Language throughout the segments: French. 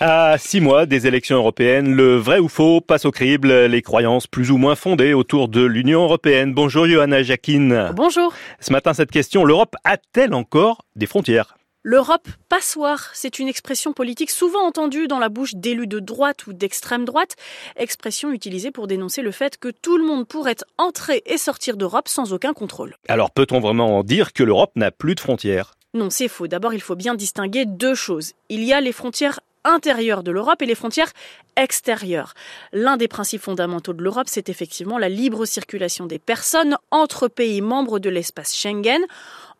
À six mois des élections européennes, le vrai ou faux passe au crible les croyances plus ou moins fondées autour de l'Union européenne. Bonjour Johanna Jacquine. Bonjour. Ce matin, cette question, l'Europe a-t-elle encore des frontières? L'Europe passoire, c'est une expression politique souvent entendue dans la bouche d'élus de droite ou d'extrême droite, expression utilisée pour dénoncer le fait que tout le monde pourrait entrer et sortir d'Europe sans aucun contrôle. Alors peut-on vraiment dire que l'Europe n'a plus de frontières? Non, c'est faux. D'abord, il faut bien distinguer deux choses. Il y a les frontières intérieures de l'Europe et les frontières extérieures. L'un des principes fondamentaux de l'Europe, c'est effectivement la libre circulation des personnes entre pays membres de l'espace Schengen.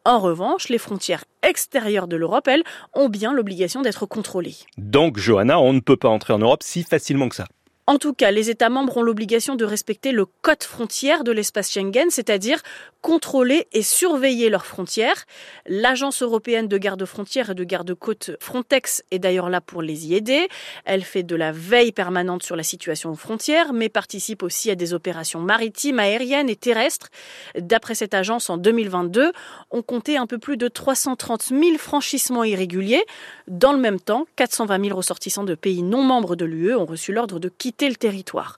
En revanche, les frontières extérieures de l'Europe, elles, ont bien l'obligation d'être contrôlées. Donc, Johanna, on ne peut pas entrer en Europe si facilement que ça. En tout cas, les États membres ont l'obligation de respecter le code frontière de l'espace Schengen, c'est-à-dire contrôler et surveiller leurs frontières. L'Agence européenne de garde-frontières et de garde-côtes Frontex est d'ailleurs là pour les y aider. Elle fait de la veille permanente sur la situation aux frontières, mais participe aussi à des opérations maritimes, aériennes et terrestres. D'après cette agence, en 2022, on comptait un peu plus de 330 000 franchissements irréguliers. Dans le même temps, 420 000 ressortissants de pays non membres de l'UE ont reçu l'ordre de quitter le territoire.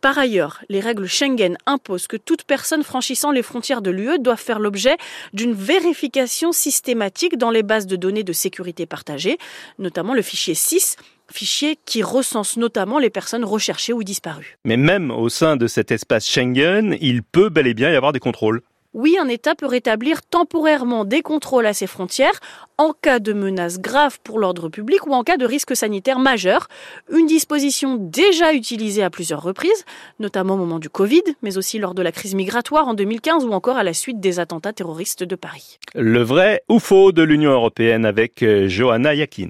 Par ailleurs, les règles Schengen imposent que toute personne franchissant les frontières de l'UE doit faire l'objet d'une vérification systématique dans les bases de données de sécurité partagées, notamment le fichier 6, fichier qui recense notamment les personnes recherchées ou disparues. Mais même au sein de cet espace Schengen, il peut bel et bien y avoir des contrôles oui, un État peut rétablir temporairement des contrôles à ses frontières en cas de menace grave pour l'ordre public ou en cas de risque sanitaire majeur. Une disposition déjà utilisée à plusieurs reprises, notamment au moment du Covid, mais aussi lors de la crise migratoire en 2015 ou encore à la suite des attentats terroristes de Paris. Le vrai ou faux de l'Union européenne avec euh, Johanna Yakin.